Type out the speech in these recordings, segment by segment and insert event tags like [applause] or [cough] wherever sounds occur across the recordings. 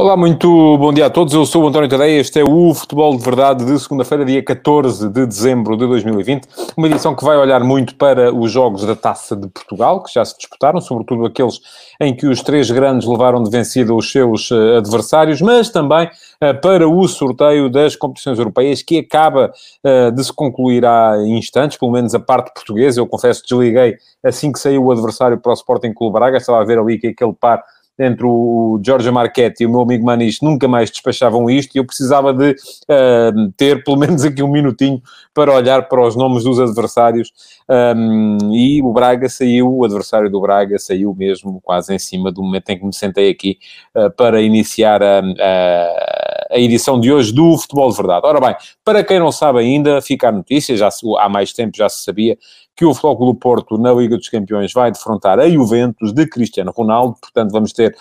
Olá, muito bom dia a todos. Eu sou o António Tadeia. Este é o Futebol de Verdade de segunda-feira, dia 14 de dezembro de 2020. Uma edição que vai olhar muito para os jogos da Taça de Portugal, que já se disputaram, sobretudo aqueles em que os três grandes levaram de vencida os seus uh, adversários, mas também uh, para o sorteio das competições europeias, que acaba uh, de se concluir há instantes, pelo menos a parte portuguesa. Eu confesso que desliguei assim que saiu o adversário para o Sporting Clube Braga. Estava a ver ali que aquele par entre o Jorge Marchetti e o meu amigo Maniche nunca mais despachavam isto e eu precisava de uh, ter pelo menos aqui um minutinho para olhar para os nomes dos adversários um, e o Braga saiu, o adversário do Braga saiu mesmo quase em cima do momento em que me sentei aqui uh, para iniciar a, a, a, edição de hoje do Futebol de Verdade. Ora bem, para quem não sabe ainda, fica a notícia, já se, há mais tempo já se sabia que o Futebol do Porto na Liga dos Campeões vai defrontar a Juventus de Cristiano Ronaldo, portanto vamos ter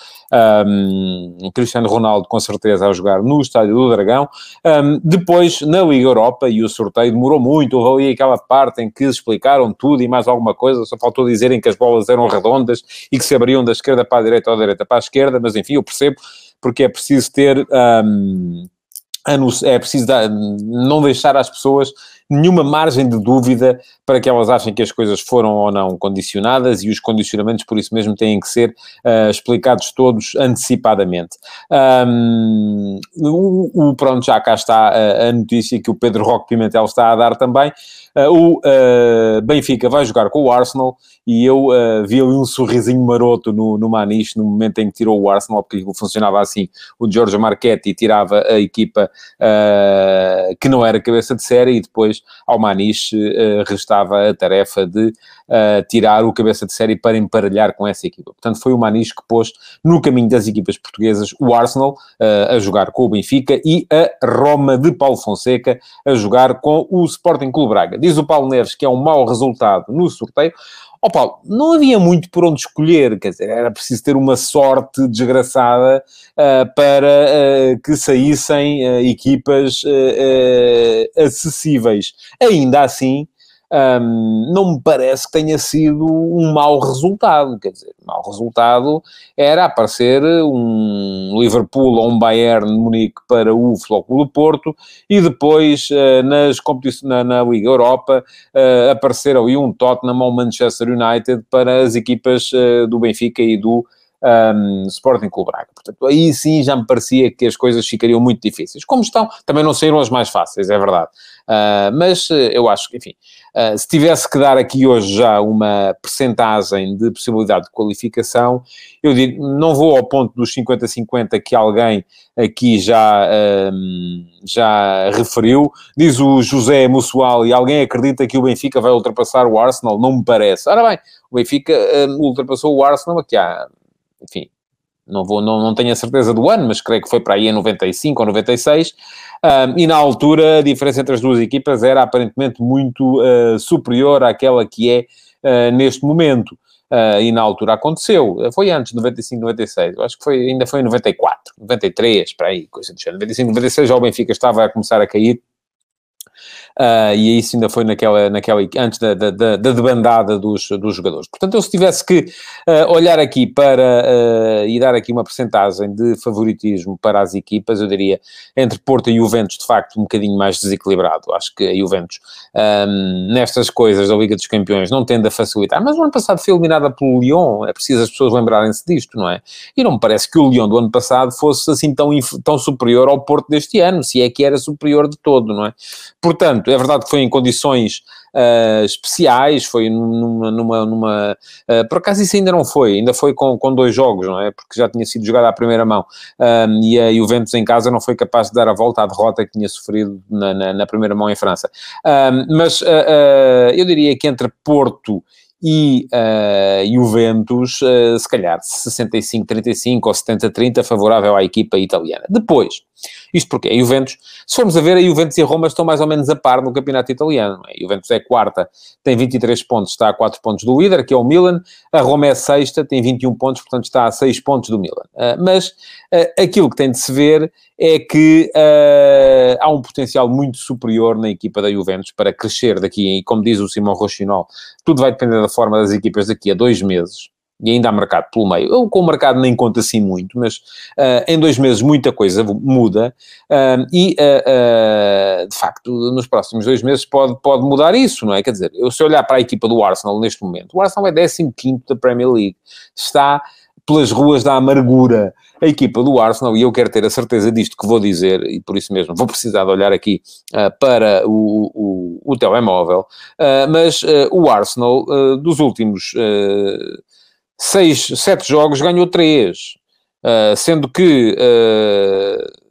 um, Cristiano Ronaldo com certeza a jogar no Estádio do Dragão. Um, depois, na Liga Europa, e o sorteio demorou muito, houve ali aquela parte em que explicaram tudo e mais alguma coisa, só faltou dizerem que as bolas eram redondas e que se abriam da esquerda para a direita ou da direita para a esquerda, mas enfim, eu percebo, porque é preciso ter... Um, é preciso dar, não deixar às pessoas nenhuma margem de dúvida para que elas achem que as coisas foram ou não condicionadas e os condicionamentos, por isso mesmo, têm que ser uh, explicados todos antecipadamente. Um, o, o, pronto, já cá está a, a, notícia que o Pedro Roque Pimentel está a dar também. Uh, o uh, Benfica vai jogar com o Arsenal e eu vi ali um sorrisinho maroto no, no Maniche no momento em que tirou o Arsenal, porque funcionava assim: o Giorgio Marchetti tirava a equipa que não era cabeça de série e depois ao Maniche uh, restava a tarefa de uh, tirar o cabeça de série para emparelhar com essa equipa. Portanto, foi o Maniche que pôs no caminho das equipas portuguesas o Arsenal uh, a jogar com o Benfica e a Roma de Paulo Fonseca a jogar com o Sporting Clube Braga. Diz o Paulo Neves que é um mau resultado no sorteio. Ó Paulo, não havia muito por onde escolher, quer dizer, era preciso ter uma sorte desgraçada uh, para uh, que saíssem uh, equipas acessíveis. Ainda assim, um, não me parece que tenha sido um mau resultado. Quer dizer, mau resultado era aparecer um Liverpool ou um Bayern de Munique para o Flóculo do Porto e depois uh, nas competições na, na, Liga Europa uh, aparecer ali um Tottenham ou Manchester United para as equipas uh, do Benfica e do um, Sporting Clube Braga. Portanto, aí sim já me parecia que as coisas ficariam muito difíceis. Como estão, também não saíram as mais fáceis, é verdade. Uh, mas uh, eu acho que, enfim, uh, se tivesse que dar aqui hoje já uma percentagem de possibilidade de qualificação, eu digo, não vou ao ponto dos 50-50 que alguém aqui já, já referiu. Diz o José Mussual, e alguém acredita que o Benfica vai ultrapassar o Arsenal? Não me parece. Ora bem, o Benfica ultrapassou o Arsenal aqui há enfim, não, vou, não, não tenho a certeza do ano, mas creio que foi para aí em 95 ou 96, um, e na altura a diferença entre as duas equipas era aparentemente muito uh, superior àquela que é uh, neste momento. Uh, e na altura aconteceu, foi antes de 95, 96, eu acho que foi, ainda foi em 94, 93, para aí, coisa do género. 95, 96 já o Benfica estava a começar a cair, uh, e isso ainda foi naquela, naquela antes da, da, da, da debandada dos, dos jogadores. Portanto, eu se tivesse que uh, olhar aqui para uh, e dar aqui uma percentagem de favoritismo para as equipas, eu diria entre Porto e Juventus, de facto, um bocadinho mais desequilibrado. Acho que a Juventus, um, nestas coisas da Liga dos Campeões, não tende a facilitar, mas o ano passado foi eliminada pelo Lyon, é preciso as pessoas lembrarem-se disto, não é? E não me parece que o Lyon do ano passado fosse assim tão, tão superior ao Porto deste ano, se é que era superior de todo, não é? Portanto, é verdade que foi em condições uh, especiais, foi numa, numa, numa uh, por acaso isso ainda não foi, ainda foi com, com dois jogos, não é? Porque já tinha sido jogado à primeira mão um, e a Juventus em casa não foi capaz de dar a volta à derrota que tinha sofrido na, na, na primeira mão em França. Um, mas uh, eu diria que entre Porto e uh, Juventus, uh, se calhar 65-35 ou 70-30 favorável à equipa italiana. Depois, isto porque a Juventus, se formos a ver, a Juventus e a Roma estão mais ou menos a par no campeonato italiano. A Juventus é quarta, tem 23 pontos, está a 4 pontos do líder, que é o Milan. A Roma é sexta, tem 21 pontos, portanto está a 6 pontos do Milan. Uh, mas uh, aquilo que tem de se ver é que uh, há um potencial muito superior na equipa da Juventus para crescer daqui, e como diz o Simão Rochinol, tudo vai depender da forma das equipas daqui a dois meses e ainda há mercado pelo meio. Eu com o mercado nem conto assim muito, mas uh, em dois meses muita coisa muda uh, e, uh, de facto, nos próximos dois meses pode, pode mudar isso, não é? Quer dizer, eu se olhar para a equipa do Arsenal neste momento, o Arsenal é 15 da Premier League, está pelas ruas da amargura. A equipa do Arsenal, e eu quero ter a certeza disto que vou dizer, e por isso mesmo vou precisar de olhar aqui para o, o, o telemóvel, mas o Arsenal, dos últimos seis, sete jogos, ganhou três, uh, sendo que uh,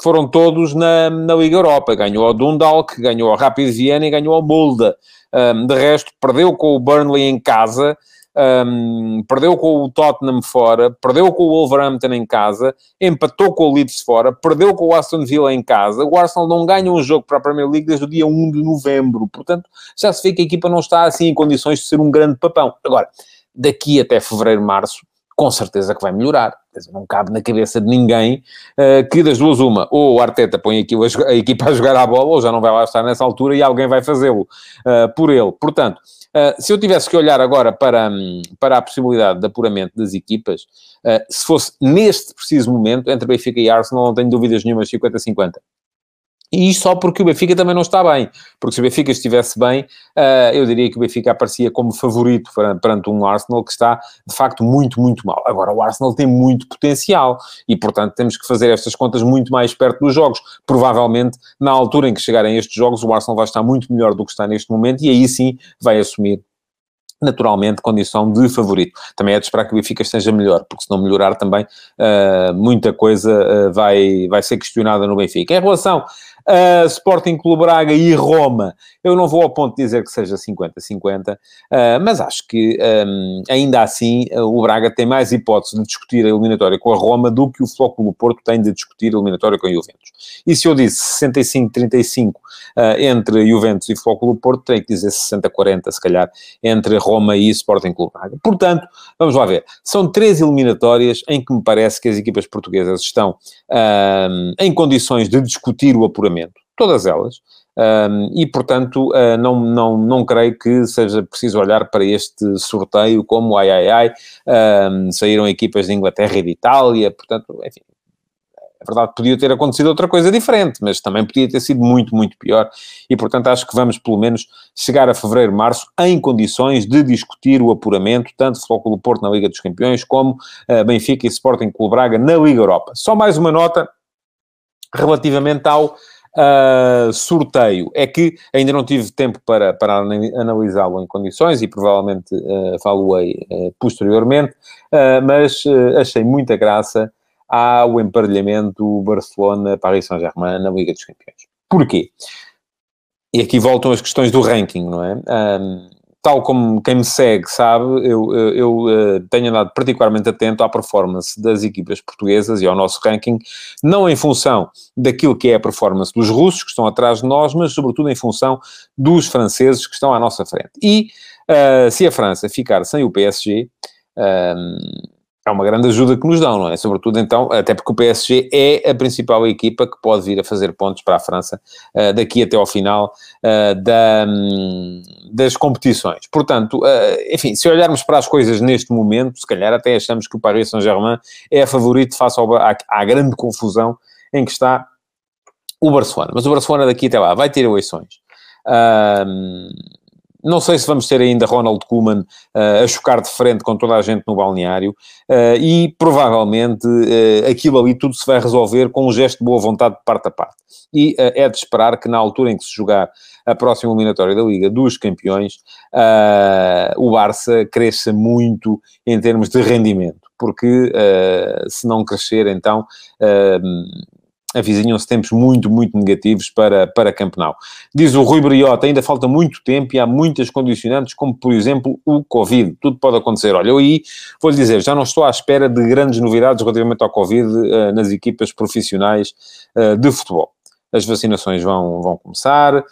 foram todos na, na Liga Europa. Ganhou ao Dundalk, ganhou ao Rapid Viena e ganhou ao Molde. Um, de resto, perdeu com o Burnley em casa, um, perdeu com o Tottenham fora, perdeu com o Wolverhampton em casa, empatou com o Leeds fora, perdeu com o Aston Villa em casa. O Arsenal não ganha um jogo para a Premier League desde o dia 1 de novembro. Portanto, já se vê que a equipa não está assim em condições de ser um grande papão. Agora, daqui até fevereiro, março, com certeza que vai melhorar. não cabe na cabeça de ninguém uh, que das duas uma, ou o Arteta põe aqui a, a, equipa a jogar à bola, ou já não vai lá estar nessa altura e alguém vai fazê-lo uh, por ele. Portanto, uh, se eu tivesse que olhar agora para, um, para a possibilidade de apuramento das equipas, se fosse neste preciso momento, entre Benfica e Arsenal, não tenho dúvidas nenhumas, 50-50. E só porque o Benfica também não está bem. Porque se o Benfica estivesse bem, uh, eu diria que o Benfica aparecia como favorito perante um Arsenal que está, de facto, muito, muito mal. Agora, o Arsenal tem muito potencial e, portanto, temos que fazer estas contas muito mais perto dos jogos. Provavelmente, na altura em que chegarem estes jogos, o Arsenal vai estar muito melhor do que está neste momento e aí sim vai assumir naturalmente condição de favorito. Também é de esperar que o Benfica esteja melhor, porque se não melhorar também uh, muita coisa uh, vai, vai ser questionada no Benfica. Em relação uh, Sporting Clube Braga e Roma, eu não vou ao ponto de dizer que seja 50-50, uh, mas acho que um, ainda assim uh, o Braga tem mais hipótese de discutir a eliminatória com a Roma do que o Flóculo Porto tem de discutir a eliminatória com a Juventus. E se eu disse 65-35 entre Juventus e Flóculo Porto, terei que dizer 60-40, se calhar, entre Roma e Sporting Clube Braga. Portanto, vamos lá ver. São três eliminatórias em que me parece que as equipas portuguesas estão em condições de discutir o apuramento todas elas, um, e portanto uh, não, não, não creio que seja preciso olhar para este sorteio como ai ai ai, um, saíram equipas de Inglaterra e de Itália, portanto, enfim, é verdade, podia ter acontecido outra coisa diferente, mas também podia ter sido muito, muito pior. E, portanto, acho que vamos, pelo menos, chegar a fevereiro, março, em condições de discutir o apuramento, tanto Flóculo Porto na Liga dos Campeões, como uh, Benfica e Sporting Clube Braga na Liga Europa. Só mais uma nota relativamente ao uh, sorteio. É que ainda não tive tempo para, para analisá-lo em condições e provavelmente uh, falo-ei uh, posteriormente, uh, mas achei muita graça ao emparelhamento Barcelona-Paris Saint-Germain na Liga dos Campeões. Porquê? E aqui voltam as questões do ranking, não é? Um, tal como quem me segue sabe, eu, eu, eu, eh, tenho andado particularmente atento à performance das equipas portuguesas e ao nosso ranking, não em função daquilo que é a performance dos russos que estão atrás de nós, mas sobretudo em função dos franceses que estão à nossa frente. E uh, se a França ficar sem o PSG, ehm, é uma grande ajuda que nos dão, não é? Sobretudo então, até porque o PSG é a principal equipa que pode vir a fazer pontos para a França uh, daqui até ao final uh, da, um, das competições. Portanto, uh, enfim, se olharmos para as coisas neste momento, se calhar até achamos que o Paris Saint-Germain é favorito face ao, à, à, grande confusão em que está o Barcelona. Mas o Barcelona daqui até lá vai ter eleições. Uh, não sei se vamos ter ainda Ronald Koeman uh, a chocar de frente com toda a gente no balneário uh, e provavelmente uh, aquilo ali tudo se vai resolver com um gesto de boa vontade de parte a parte. E é de esperar que na altura em que se jogar a próxima eliminatória da Liga dos Campeões, o Barça cresça muito em termos de rendimento, porque se não crescer então avizinham-se tempos muito, muito negativos para, para Campenau. Diz o Rui Briota, ainda falta muito tempo e há muitas condicionantes, como por exemplo o Covid. Tudo pode acontecer. Olha, eu aí vou-lhe dizer, já não estou à espera de grandes novidades relativamente ao Covid uh, nas equipas profissionais uh, de futebol as vacinações vão, vão começar,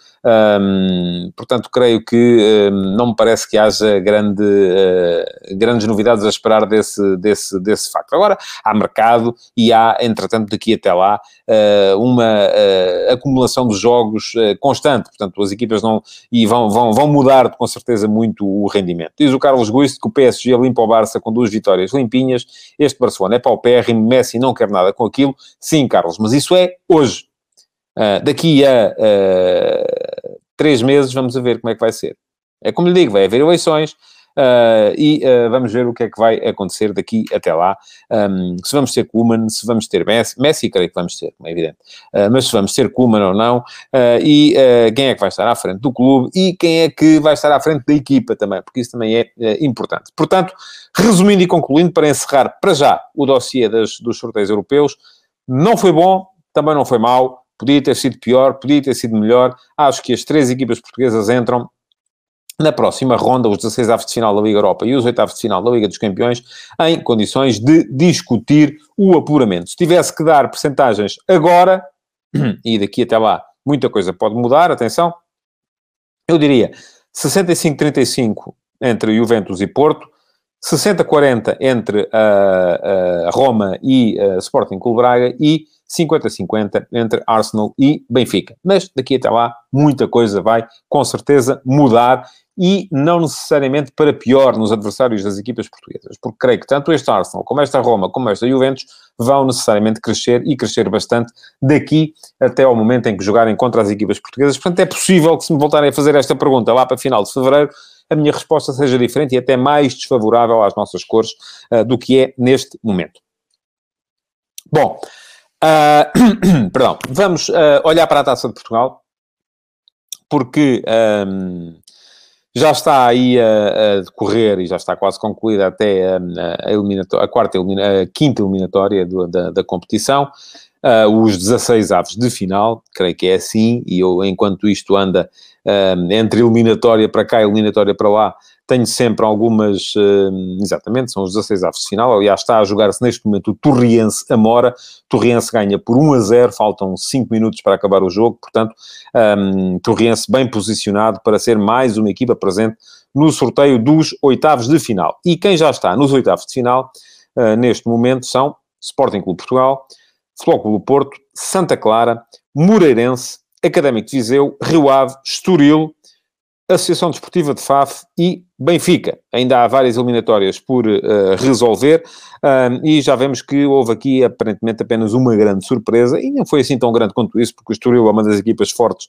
um, portanto, creio que um, não me parece que haja grande, uh, grandes novidades a esperar desse, desse, desse facto. Agora, há mercado e há, entretanto, daqui até lá, uh, uma uh, acumulação de jogos constante, portanto, as equipas não, e vão, vão, vão mudar com certeza muito o rendimento. Diz o Carlos Guiz que o PSG limpa o Barça com duas vitórias limpinhas, este Barcelona é paupérrimo, Messi não quer nada com aquilo, sim, Carlos, mas isso é hoje. Uh, daqui a uh, três meses vamos a ver como é que vai ser. É como lhe digo, vai haver eleições uh, e vamos ver o que é que vai acontecer daqui até lá. Um, se vamos ter Kuman, se vamos ter Messi, Messi creio que vamos ter, é evidente, mas se vamos ter Kuman ou não, e quem é que vai estar à frente do clube e quem é que vai estar à frente da equipa também, porque isso também é importante. Portanto, resumindo e concluindo, para encerrar para já o dossiê das, dos sorteios europeus, não foi bom, também não foi mau, Podia ter sido pior, podia ter sido melhor. Acho que as três equipas portuguesas entram na próxima ronda, os 16 avos de final da Liga Europa e os 8 avos de final da Liga dos Campeões, em condições de discutir o apuramento. Se tivesse que dar percentagens agora, [clears throat] e daqui até lá muita coisa pode mudar, atenção, eu diria 65-35 entre Juventus e Porto, 60-40 entre a, a Roma e a Sporting Clube Braga e 50-50 entre Arsenal e Benfica. Mas daqui até lá, muita coisa vai com certeza mudar e não necessariamente para pior nos adversários das equipas portuguesas, porque creio que tanto este Arsenal, como esta Roma, como esta Juventus, vão necessariamente crescer e crescer bastante daqui até ao momento em que jogarem contra as equipas portuguesas. Portanto, é possível que se me voltarem a fazer esta pergunta lá para final de fevereiro, a minha resposta seja diferente e até mais desfavorável às nossas cores uh, do que é neste momento. Bom, uh, [clears throat] perdão, vamos uh, olhar para a Taça de Portugal, porque um, já está aí a, a, decorrer e já está quase concluída até a, a, a quarta, a quinta eliminatória do, da, da competição. Uh, os 16 aves de final, creio que é assim, e eu, enquanto isto anda uh, entre eliminatória para cá e eliminatória para lá, tenho sempre algumas, uh, exatamente, são os 16 aves de final, aliás está a jogar-se neste momento o Torriense-Amora, Torriense ganha por 1 a 0, faltam 5 minutos para acabar o jogo, portanto, um, Torriense bem posicionado para ser mais uma equipa presente no sorteio dos oitavos de final. E quem já está nos oitavos de final, neste momento, são Sporting Clube Portugal, Flóculo Porto, Santa Clara, Moreirense, Académico de Viseu, Rio Ave, Estoril, Associação Desportiva de Faf e Benfica. Ainda há várias eliminatórias por uh, resolver uh, e já vemos que houve aqui aparentemente apenas uma grande surpresa e não foi assim tão grande quanto isso, porque o Estoril é uma das equipas fortes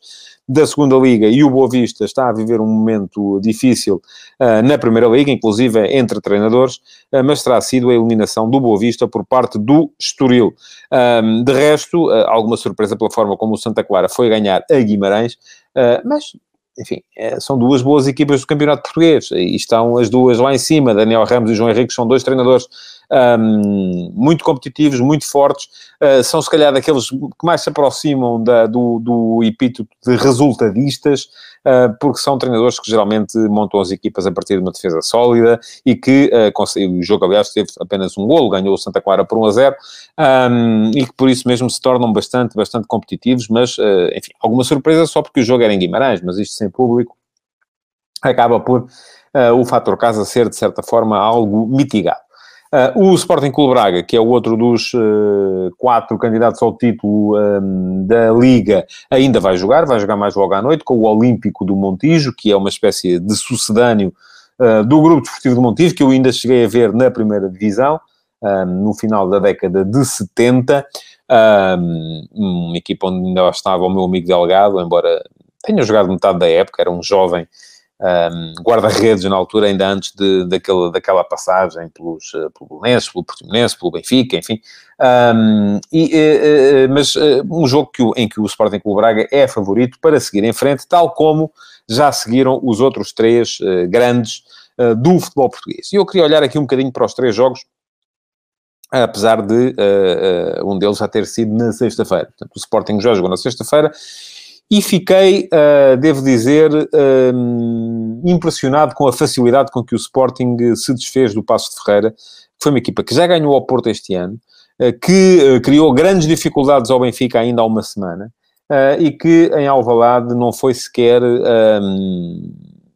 da segunda Liga e o Boa Vista está a viver um momento difícil uh, na Primeira Liga, inclusive entre treinadores, mas terá sido a eliminação do Boa Vista por parte do Estoril. de resto, alguma surpresa pela forma como o Santa Clara foi ganhar a Guimarães, mas enfim, é, são duas boas equipas do Campeonato Português e estão as duas lá em cima. Daniel Ramos e João Henrique são dois treinadores um, muito competitivos, muito fortes, uh, são se calhar daqueles que mais se aproximam da, do, do epíteto de resultadistas, uh, porque são treinadores que geralmente montam as equipas a partir de uma defesa sólida e que uh, o jogo, aliás, teve apenas um golo, ganhou o Santa Clara por 1 a 0, um, e que por isso mesmo se tornam bastante, bastante competitivos, mas, enfim, alguma surpresa só porque o jogo era em Guimarães, mas isto sem público acaba por uh, o fator casa ser, de certa forma, algo mitigado. Uh, o Sporting Clube Braga, que é o outro dos uh, quatro candidatos ao título um, da Liga, ainda vai jogar, vai jogar mais logo à noite, com o Olímpico do Montijo, que é uma espécie de sucedâneo do Grupo Desportivo do Montijo, que eu ainda cheguei a ver na primeira divisão, um, no final da década de 70, um, uma equipa onde ainda estava o meu amigo Delgado, embora tenha jogado metade da época, era um jovem um, guarda-redes na altura, ainda antes de, daquela passagem pelos, uh, pelo Belenenses, pelo Portimonense, pelo Benfica, enfim. Um, e, uh, mas uh, um jogo que em que o Sporting Clube Braga é favorito para seguir em frente, tal como já seguiram os outros três grandes do futebol português. E eu queria olhar aqui um bocadinho para os três jogos apesar de uh, um deles já ter sido na sexta-feira. Portanto, o Sporting já jogou na sexta-feira e fiquei, uh, devo dizer, impressionado com a facilidade com que o Sporting se desfez do Passo de Ferreira, que foi uma equipa que já ganhou ao Porto este ano, que criou grandes dificuldades ao Benfica ainda há uma semana, e que em Alvalade não foi sequer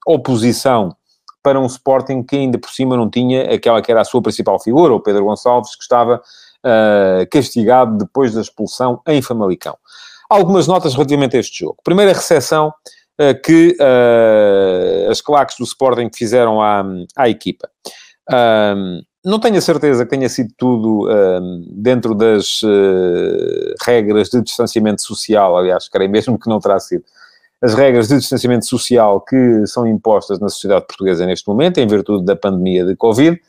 oposição para um Sporting que ainda por cima não tinha aquela que era a sua principal figura, o Pedro Gonçalves, que estava uh, castigado depois da expulsão em Famalicão. Algumas notas relativamente a este jogo. Primeira recepção uh, que uh, as claques do Sporting fizeram à, à equipa. não tenho a certeza que tenha sido tudo dentro das regras de distanciamento social, aliás, creio mesmo que não terá sido as regras de distanciamento social que são impostas na sociedade portuguesa neste momento, em virtude da pandemia de Covid.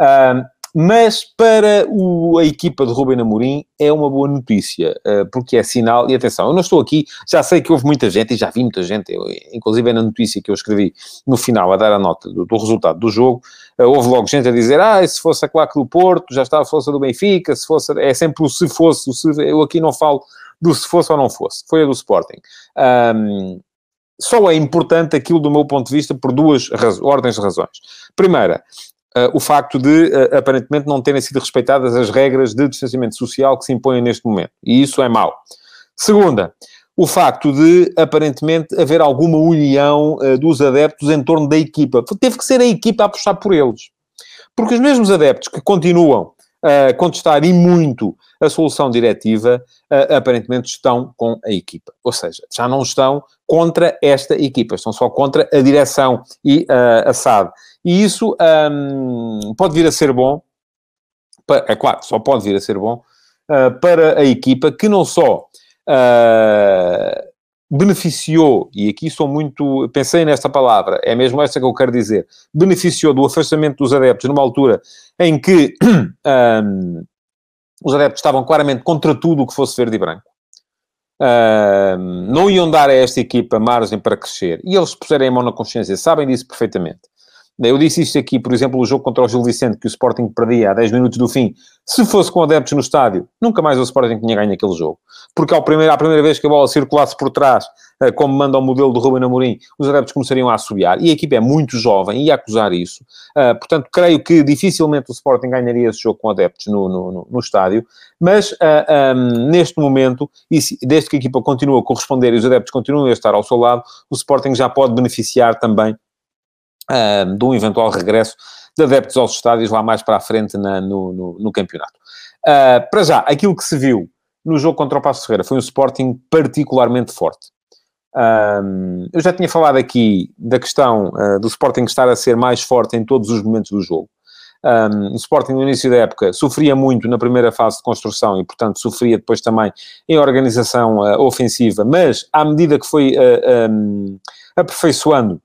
Uh, mas para o, a equipa de Rubem Amorim é uma boa notícia, uh, porque é sinal, e atenção, eu não estou aqui, já sei que houve muita gente, e já vi muita gente, eu, inclusive é na notícia que eu escrevi no final, a dar a nota do, do resultado do jogo, uh, houve logo gente a dizer, ah, se fosse a claque do Porto, já está a força do Benfica, se fosse, é sempre o se fosse, o se, eu aqui não falo do se fosse ou não fosse. Foi a do Sporting. Um, só é importante aquilo, do meu ponto de vista, por duas ordens de razões. Primeira, uh, o facto de, uh, aparentemente, não terem sido respeitadas as regras de distanciamento social que se impõem neste momento. E isso é mau. Segunda, o facto de, aparentemente, haver alguma união uh, dos adeptos em torno da equipa. Teve que ser a equipa a apostar por eles. Porque os mesmos adeptos que continuam contestar e muito a solução diretiva, uh, aparentemente estão com a equipa. Ou seja, já não estão contra esta equipa, estão só contra a direção e uh, a SAD. E isso um, pode vir a ser bom, é claro, só pode vir a ser bom uh, para a equipa que não só beneficiou, e aqui sou muito, pensei nesta palavra, é mesmo esta que eu quero dizer, beneficiou do afastamento dos adeptos numa altura em que [clears throat] um, os adeptos estavam claramente contra tudo o que fosse verde e branco. Não iam dar a esta equipa margem para crescer. E eles puserem a mão na consciência, sabem disso perfeitamente. Eu disse isto aqui, por exemplo, o jogo contra o Gil Vicente, que o Sporting perdia a 10 minutos do fim. Se fosse com adeptos no estádio, nunca mais o Sporting tinha ganho aquele jogo. Porque ao primeiro, à primeira vez que a bola circulasse por trás, eh, como manda o modelo do Ruben Amorim, os adeptos começariam a assobiar. E a equipa é muito jovem e a acusar isso. Uh, portanto, creio que dificilmente o Sporting ganharia esse jogo com adeptos no, no, no estádio. Mas, ah, um, neste momento, e se, desde que a equipa continua a corresponder e os adeptos continuam a estar ao seu lado, o Sporting já pode beneficiar também uh, de um eventual regresso de adeptos aos estádios lá mais para a frente na, no, no, no, campeonato. Uh, para já, aquilo que se viu no jogo contra o Passo Ferreira foi um Sporting particularmente forte. Um, eu já tinha falado aqui da questão do Sporting estar a ser mais forte em todos os momentos do jogo. Um, o Sporting no início da época sofria muito na primeira fase de construção e, portanto, sofria depois também em organização uh, ofensiva, mas à medida que foi uh, um, aperfeiçoando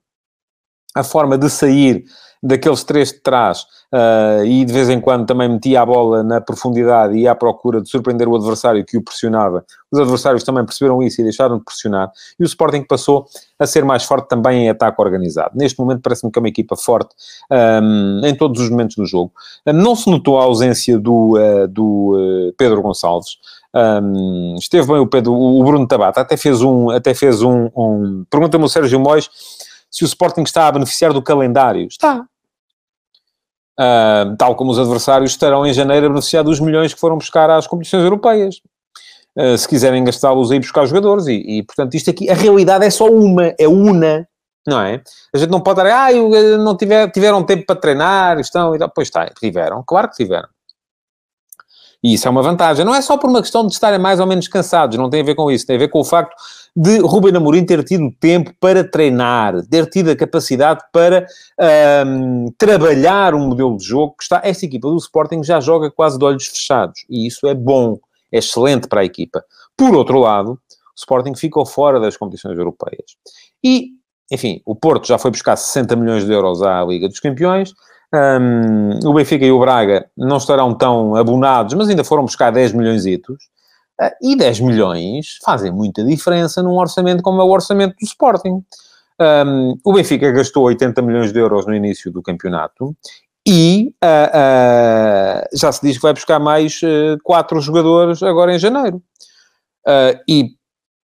a forma de sair daqueles três de trás uh, e de vez em quando também metia a bola na profundidade e à procura de surpreender o adversário que o pressionava. Os adversários também perceberam isso e deixaram de pressionar. E o Sporting passou a ser mais forte também em ataque organizado. Neste momento parece-me que é uma equipa forte um, em todos os momentos do jogo. não se notou a ausência do, uh, do uh, Pedro Gonçalves. Um, esteve bem o, Pedro, o Bruno Tabata, até fez um... Até fez um, um... Pergunta-me o Sérgio Mois se o Sporting está a beneficiar do calendário. Está. Uh, tal como os adversários estarão em janeiro a beneficiar dos milhões que foram buscar às competições europeias. Uh, se quiserem gastá-los aí buscar jogadores. E, e, portanto, isto aqui, a realidade é só uma, é una, não é? A gente não pode dar, ah, não tiver, tiveram tempo para treinar, estão, e tal. Pois está, tiveram, claro que tiveram. E isso é uma vantagem. Não é só por uma questão de estarem mais ou menos cansados, não tem a ver com isso, tem a ver com o facto de Ruben Amorim ter tido tempo para treinar, ter tido a capacidade para um, trabalhar um modelo de jogo que está... Esta equipa do Sporting já joga quase de olhos fechados, e isso é bom, é excelente para a equipa. Por outro lado, o Sporting ficou fora das competições europeias. E, enfim, o Porto já foi buscar 60 milhões de euros à Liga dos Campeões, um, o Benfica e o Braga não estarão tão abonados, mas ainda foram buscar 10 milhões itos. Uh, e 10 milhões fazem muita diferença num orçamento como é o orçamento do Sporting. Um, o Benfica gastou 80 milhões de euros no início do campeonato e já se diz que vai buscar mais quatro jogadores agora em janeiro. e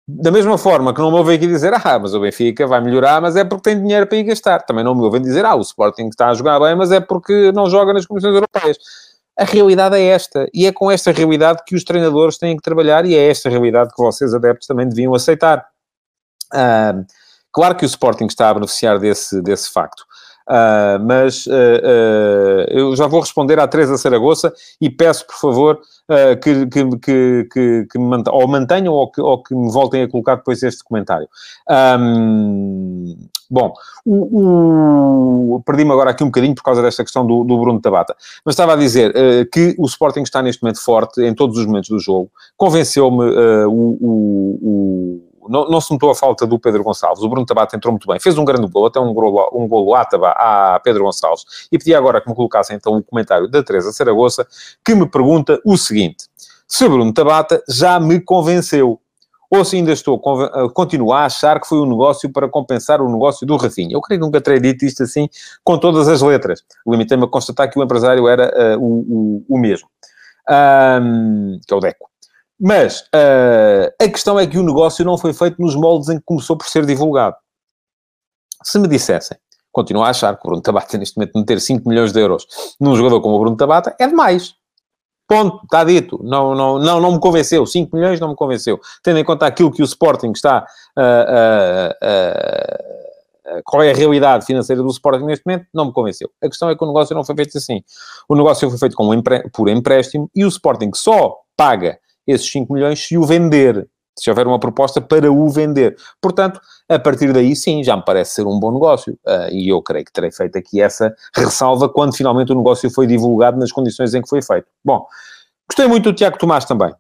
da mesma forma que não me ouvem aqui dizer, ah, mas o Benfica vai melhorar, mas é porque tem dinheiro para ir gastar. Também não me ouvem dizer, ah, o Sporting está a jogar bem, mas é porque não joga nas comissões europeias. A realidade é esta. E é com esta realidade que os treinadores têm que trabalhar e é esta realidade que vocês, adeptos, também deviam aceitar. Uh, claro que o Sporting está a beneficiar desse, desse facto. Uh, mas uh, uh, eu já vou responder à Teresa Saragoça e peço, por favor, que, que, que, que, me mantenham, ou mantenham ou que, ou que me voltem a colocar depois este comentário. Um, bom, o, o perdi-me agora aqui um bocadinho por causa desta questão do, do Bruno Tabata, mas estava a dizer que o Sporting está neste momento forte em todos os momentos do jogo. Convenceu-me o, o não, não se notou a falta do Pedro Gonçalves. O Bruno Tabata entrou muito bem, fez um grande gol, até um golo, um golo átaba a Pedro Gonçalves. E pedi agora que me colocassem então o comentário da Teresa Saragoça, que me pergunta o seguinte: se Bruno Tabata já me convenceu ou se ainda estou, continuo a achar que foi um negócio para compensar o negócio do Rafinha. Eu creio que nunca terei dito isto assim com todas as letras. Limitei-me a constatar que o empresário era uh, o, o, o, mesmo, um, que é o Deco. Mas uh, a questão é que o negócio não foi feito nos moldes em que começou por ser divulgado. Se me dissessem, continuo a achar que o Bruno Tabata, [laughs] neste momento, meter 5 milhões de euros num jogador como o Bruno Tabata é demais. Ponto, está dito. Não, não, não, não me convenceu. 5 milhões não me convenceu. Tendo em conta aquilo que o Sporting está. Uh, uh, qual é a realidade financeira do Sporting neste momento, não me convenceu. A questão é que o negócio não foi feito assim. O negócio foi feito com um por empréstimo e o Sporting só paga esses 5 milhões se o vender. Se houver uma proposta para o vender. Portanto, a partir daí, sim, já me parece ser um bom negócio. Uh, e eu creio que terei feito aqui essa ressalva quando finalmente o negócio foi divulgado nas condições em que foi feito. Bom, gostei muito do Tiago Tomás também.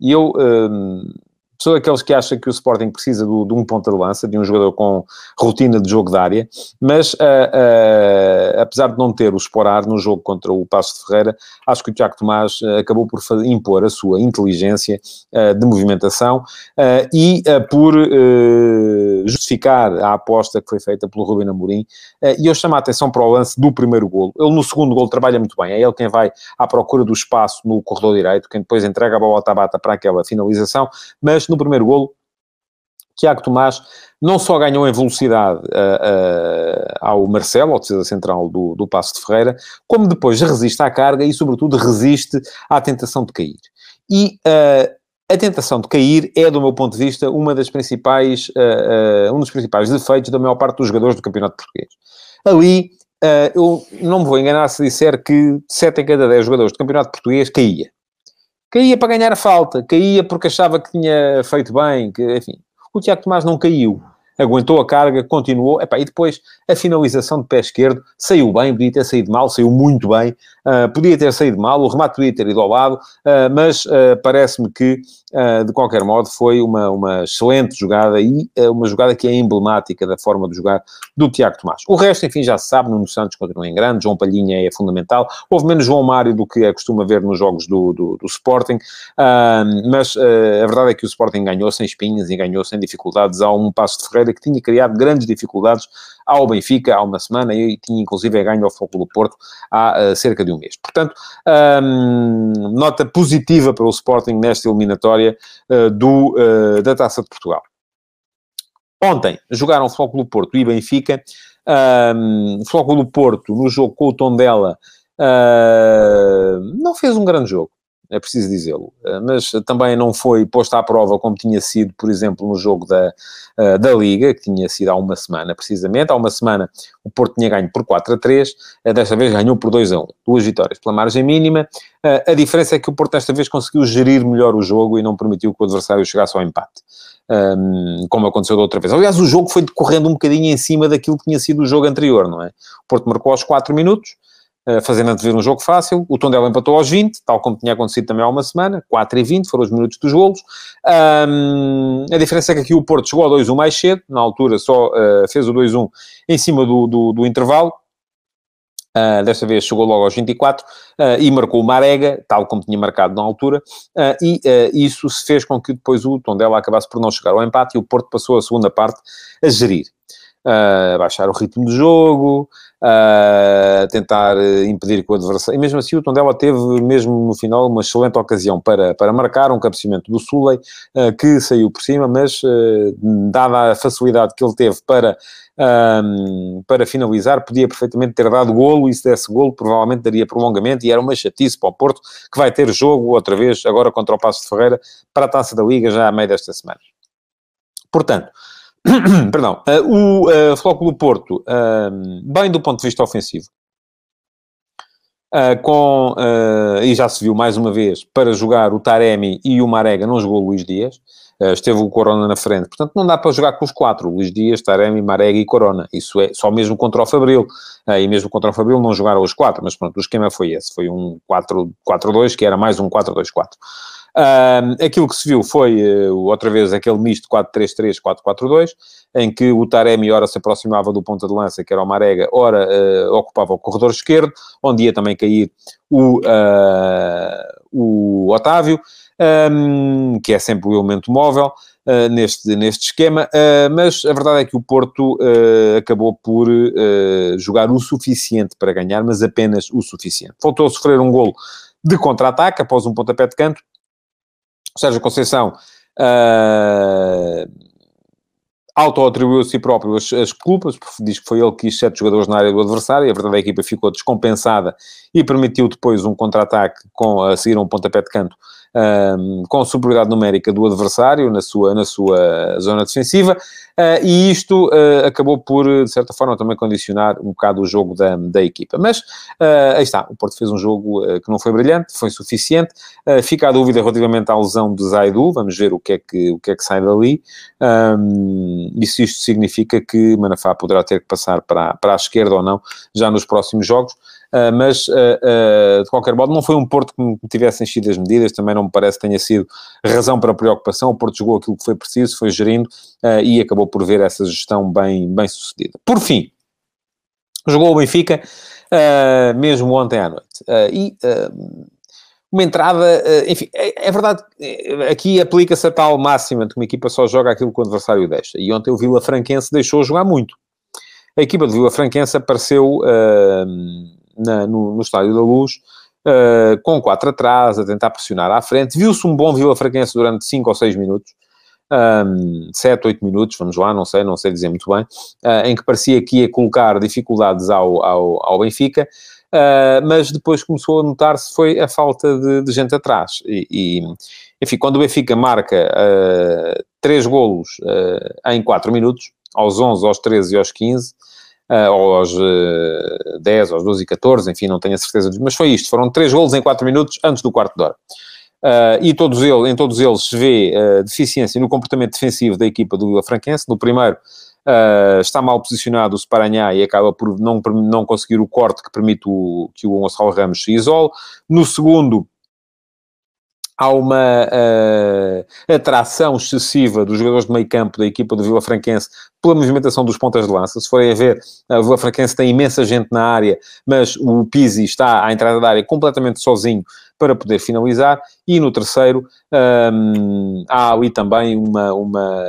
E uh, eu uh, sou daqueles que acham que o Sporting precisa do, de um ponta de lança, de um jogador com rotina de jogo de área, mas uh, uh, apesar de não ter o Sporar no jogo contra o Passo de Ferreira, acho que o Tiago Tomás uh, acabou por fazer, impor a sua inteligência de movimentação e por justificar a aposta que foi feita pelo Rubén Amorim. e eu chamo a atenção para o lance do primeiro golo. Ele no segundo golo trabalha muito bem, é ele quem vai à procura do espaço no corredor direito, quem depois entrega a bola ao Tabata para aquela finalização, mas no primeiro golo, Tiago Tomás não só ganhou em velocidade uh, uh, ao Marcelo, ao defesa central do, do Passo de Ferreira, como depois resiste à carga e, sobretudo, resiste à tentação de cair. E uh, a tentação de cair é, do meu ponto de vista, uma das principais, um dos principais defeitos da maior parte dos jogadores do Campeonato Português. Ali, eu não me vou enganar se disser que 7 em cada 10 jogadores do Campeonato Português caía. Caía para ganhar a falta, caía porque achava que tinha feito bem, que, enfim. O Tiago Tomás não caiu aguentou a carga, continuou, epá, e depois a finalização de pé esquerdo saiu bem, podia ter saído mal, saiu muito bem, uh, podia ter saído mal, o remate podia ter ido ao lado, uh, mas uh, parece-me que, de qualquer modo, foi uma, uma excelente jogada e uma jogada que é emblemática da forma de jogar do Tiago Tomás. O resto, enfim, já se sabe, Nuno Santos continua em grande, João Palhinha é fundamental, houve menos João Mário do que é costuma ver nos jogos do, do, do Sporting, mas a verdade é que o Sporting ganhou sem espinhas e ganhou sem dificuldades. Ao um passo de Ferreira que tinha criado grandes dificuldades ao Benfica há uma semana e tinha inclusive ganho ao Foco do Porto há uh, cerca de um mês. Portanto, um, nota positiva para o Sporting nesta eliminatória uh, do, uh, da Taça de Portugal. Ontem jogaram do Porto e Benfica. Um, do Porto, no jogo com o Tondela, uh, não fez um grande jogo é preciso dizê-lo. Eh, mas também não foi posto à prova como tinha sido, por exemplo, no jogo da, eh, da Liga, que tinha sido há uma semana, precisamente. Há uma semana o Porto tinha ganho por 4 a 3, eh, desta vez ganhou por 2 a 1. Duas vitórias pela margem mínima. A diferença é que o Porto desta vez conseguiu gerir melhor o jogo e não permitiu que o adversário chegasse ao empate. Um, como aconteceu da outra vez. Aliás, o jogo foi decorrendo um bocadinho em cima daquilo que tinha sido o jogo anterior, não é? O Porto marcou aos 4 minutos, fazendo antever um jogo fácil. O Tondela empatou aos 20, tal como tinha acontecido também há uma semana, 4 e 20, foram os minutos dos golos. Um, a diferença é que aqui o Porto chegou ao 2-1 mais cedo, na altura só uh, fez o 2-1 em cima do, do, do intervalo. Uh, desta vez chegou logo aos 24 uh, e marcou o Marega, tal como tinha marcado na altura, uh, e isso se fez com que depois o Tondela acabasse por não chegar ao empate e o Porto passou a segunda parte a gerir. baixar o ritmo do jogo, a tentar impedir que o adversário... E mesmo assim o Tondela teve, mesmo no final, uma excelente ocasião para, para marcar um cabeceamento do Suley, que saiu por cima, mas dada a facilidade que ele teve para para finalizar, podia perfeitamente ter dado golo, e se desse golo, provavelmente daria prolongamento, e era uma chatice para o Porto, que vai ter jogo outra vez, agora contra o Passo de Ferreira, para a Taça da Liga, já a meio desta semana. Portanto, [coughs] perdão, uh, o uh, Flóculo Porto, uh, bem do ponto de vista ofensivo, Uh, com, uh, e já se viu mais uma vez, para jogar o Taremi e o Marega, não jogou o Luís Dias. Uh, esteve o Corona na frente. Portanto, não dá para jogar com os quatro, Luís Dias, Taremi, Marega e Corona. Isso é só mesmo contra o Fabril. E mesmo contra o Fabril não jogaram os quatro, mas pronto, o esquema foi esse. Foi um 4-4-2, que era mais um 4-2-4. Uh, aquilo que se viu foi, uh, outra vez, aquele misto 4-3-3, 4-4-2, em que o Taremi ora se aproximava do ponta de lança, que era o Marega, ora uh, ocupava o corredor esquerdo, onde ia também cair o, o Otávio um, que é sempre o elemento móvel uh, neste, neste esquema, uh, mas a verdade é que o Porto uh, acabou por jogar o suficiente para ganhar, mas apenas o suficiente. Faltou a sofrer um golo de contra-ataque após um pontapé de canto. Sérgio Conceição auto-atribuiu a si próprio as, as, culpas, diz que foi ele que quis sete jogadores na área do adversário, e a verdade é que a equipa ficou descompensada e permitiu depois um contra-ataque com, a seguir um pontapé de canto um, com superioridade numérica do adversário na sua, na sua zona defensiva, uh, e isto uh, acabou por, de certa forma, também condicionar um bocado o jogo da, da equipa. Mas uh, aí está, o Porto fez um jogo que não foi brilhante, foi suficiente. fica a dúvida relativamente à lesão de Zaidu, vamos ver o que é que, o que, é que sai dali, um, e se isto significa que Manafá poderá ter que passar para, para a esquerda ou não, já nos próximos jogos. Uh, mas, uh, uh, de qualquer modo, não foi um Porto que me tivesse enchido as medidas, também não me parece que tenha sido razão para preocupação. O Porto jogou aquilo que foi preciso, foi gerindo e acabou por ver essa gestão bem, bem sucedida. Por fim, jogou o Benfica, mesmo ontem à noite. e uma entrada, enfim, é, é verdade, aqui aplica-se a tal máxima de que uma equipa só joga aquilo que o adversário deixa. E ontem o Vila Franquense deixou jogar muito. A equipa do Vila Franquense apareceu uh, na, no, no Estádio da Luz, uh, com quatro atrás, a tentar pressionar à frente. Viu-se um bom Vila Fraquense durante 5 ou 6 minutos, um, 7, 8 minutos, vamos lá, não sei, não sei dizer muito bem, uh, em que parecia que ia colocar dificuldades ao, ao, ao Benfica, uh, mas depois começou a notar-se foi a falta de, de gente atrás. E, e, enfim, quando o Benfica marca uh, 3 golos uh, em 4 minutos, aos 11, aos 13 e aos 15, uh, ou aos uh, 10, aos 12 e 14, enfim, não tenho a certeza, mas foi isto, foram três golos em 4 minutos antes do quarto de hora. Uh, e todos eles, em todos eles se vê uh, deficiência no comportamento defensivo da equipa do Vila Franquense. No primeiro, uh, está mal posicionado o Sparanhá e acaba por não, não conseguir o corte que permite o, que o Gonçalo Ramos se isole. No segundo, há uma uh, atração excessiva dos jogadores de meio campo da equipa do Vila Franquense pela movimentação dos pontas de lança. Se forem a ver, a Vila Franquense tem imensa gente na área, mas o Pizzi está à entrada da área completamente sozinho para poder finalizar. E no terceiro, um, há ali também uma, uma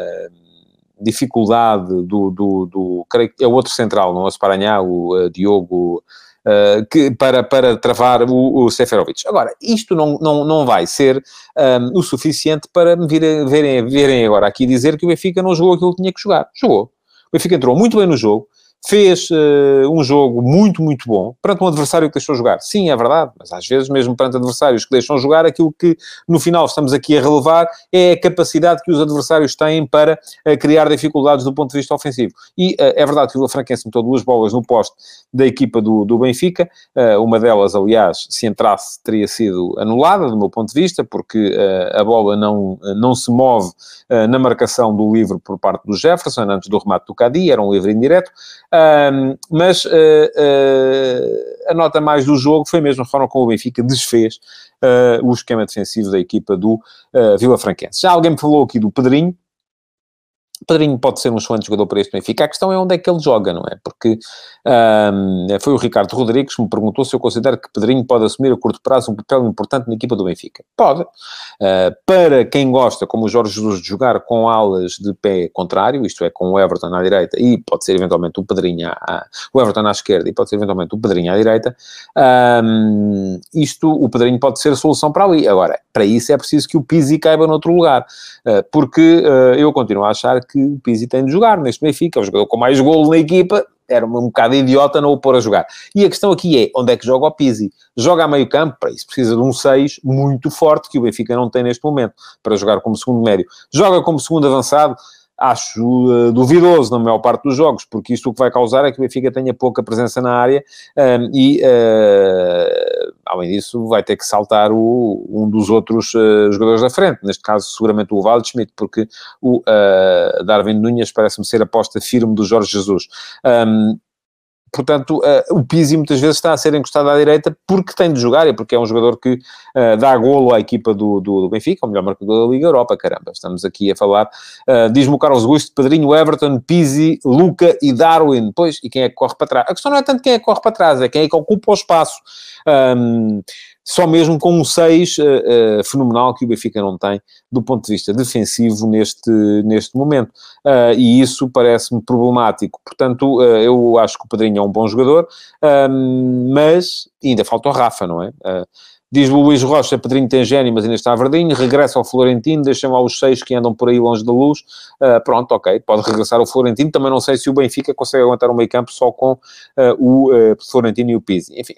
dificuldade do, do, do, creio que é o outro central, não é o Sparanhá, o uh, Diogo uh, que, para, para travar o, o Seferovic. Agora, isto não, não, não vai ser um, ehm, o suficiente para me virem, verem, verem agora aqui dizer que o Benfica não jogou aquilo que tinha que jogar. Jogou. O Benfica entrou muito bem no jogo, fez uh, um jogo muito, muito bom perante um adversário que deixou jogar. Sim, é verdade, mas às vezes, mesmo perante adversários que deixam jogar, aquilo que no final estamos aqui a relevar é a capacidade que os adversários têm para uh, criar dificuldades do ponto de vista ofensivo. E uh, é verdade que o Franquense meteu duas bolas no poste da equipa do, do Benfica, uma delas, aliás, se entrasse, teria sido anulada, do meu ponto de vista, porque a bola não, não se move na marcação do livre por parte do Jefferson, antes do remate do Cadi, era um livre indireto. Um, mas uh, uh, a nota mais do jogo foi mesmo a forma como o Benfica desfez uh, o esquema defensivo da equipa do Vila Franquense. Já alguém me falou aqui do Pedrinho, Pedrinho pode ser um excelente jogador para este Benfica. A questão é onde é que ele joga, não é? Porque um, foi o Ricardo Rodrigues que me perguntou se eu considero que Pedrinho pode assumir a curto prazo um papel importante na equipa do Benfica. Pode. Uh, para quem gosta, como o Jorge Jesus, de jogar com alas de pé contrário, isto é, com o Everton à direita e pode ser eventualmente o Pedrinho à, o Everton à esquerda e pode ser eventualmente o Pedrinho à direita, um, isto, o Pedrinho pode ser solução para ali. Agora, para isso é preciso que o Pizzi caiba noutro lugar, uh, porque uh, eu continuo a achar que o Pizzi tem de jogar neste Benfica, é o jogador com mais golo na equipa, era um bocado idiota não o pôr a jogar. E a questão aqui é, onde é que joga o Pizzi? Joga a meio campo, para isso precisa de um 6 muito forte, que o Benfica não tem neste momento, para jogar como segundo médio. Joga como segundo avançado, acho uh, duvidoso na maior parte dos jogos, porque isto o que vai causar é que o Benfica tenha pouca presença na área um, ehm, e, uh, além disso, vai ter que saltar o, um dos outros uh, jogadores da frente, neste caso, seguramente o Waldschmidt, porque o Darwin Nunes parece-me ser a aposta firme do Jorge Jesus. Um, ehm, portanto, uh, o Pizzi muitas vezes está a ser encostado à direita porque tem de jogar e porque é um jogador que uh, dá golo à equipa do, do, do, Benfica, o melhor marcador da Liga Europa, caramba, estamos aqui a falar, uh, diz-me o Carlos Augusto, Pedrinho, Everton, Pizzi, Luca e Darwin, pois, e quem é que corre para trás? A questão não é tanto quem é que corre para trás, é quem é que ocupa o espaço. Um, só mesmo com um 6 uh, uh, fenomenal que o Benfica não tem do ponto de vista defensivo neste, neste momento. Uh, e isso parece-me problemático. Portanto, eu acho que o Pedrinho é um bom jogador, mas ainda falta o Rafa, não é? Diz o Luís Rocha, Pedrinho tem gênio, mas ainda está verdinho, regressa ao Florentino, deixa lá os seis que andam por aí longe da luz, uh, pronto, ok, pode regressar ao Florentino, também não sei se o Benfica consegue aguentar o meio campo só com uh, o uh, Florentino e o Pizzi. Enfim,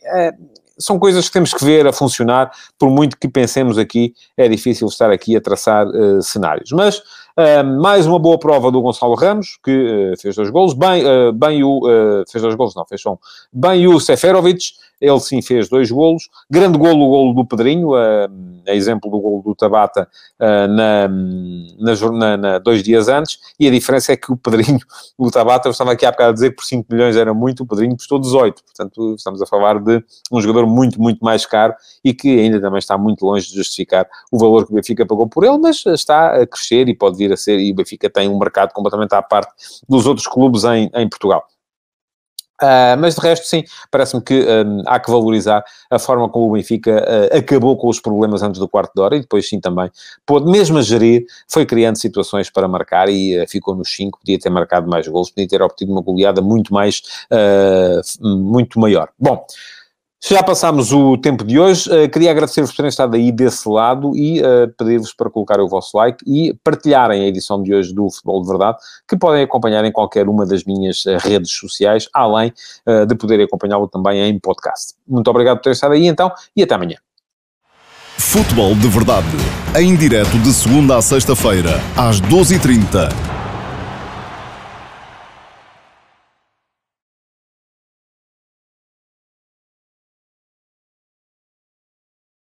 são coisas que temos que ver a funcionar, por muito que pensemos aqui, é difícil estar aqui a traçar uh, cenários. Mas uh, mais uma boa prova do Gonçalo Ramos, que uh, fez dois golos, bem, bem o... fez dois golos, não, fez um. Bem o Seferovic, ele sim fez dois golos. Grande golo, o golo do Pedrinho, a, a exemplo do golo do Tabata na, na, na, dois dias antes. E a diferença é que o Pedrinho, [laughs] o Tabata, eu estava aqui há bocado a dizer que por 5 milhões era muito, o Pedrinho custou 18. Portanto, estamos a falar de um jogador muito, muito mais caro e que ainda também está muito longe de justificar o valor que o Benfica pagou por ele, mas está a crescer e pode vir a ser. E o Benfica tem um mercado completamente à parte dos outros clubes em, em Portugal. Uh, mas de resto, sim, parece-me que um, há que valorizar a forma como o Benfica uh, acabou com os problemas antes do quarto de hora e depois, sim, também pôde, mesmo a gerir, foi criando situações para marcar e uh, ficou nos 5, podia ter marcado mais gols, podia ter obtido uma goleada muito mais, muito maior. Bom. Já passámos o tempo de hoje, uh, queria agradecer-vos por terem estado aí desse lado e uh, pedir-vos para colocar o vosso like e partilharem a edição de hoje do Futebol de Verdade, que podem acompanhar em qualquer uma das minhas uh, redes sociais, além de poderem acompanhá-lo também em podcast. Muito obrigado por terem estado aí então e até amanhã. Futebol de Verdade, em direto de segunda a sexta-feira, às 12h30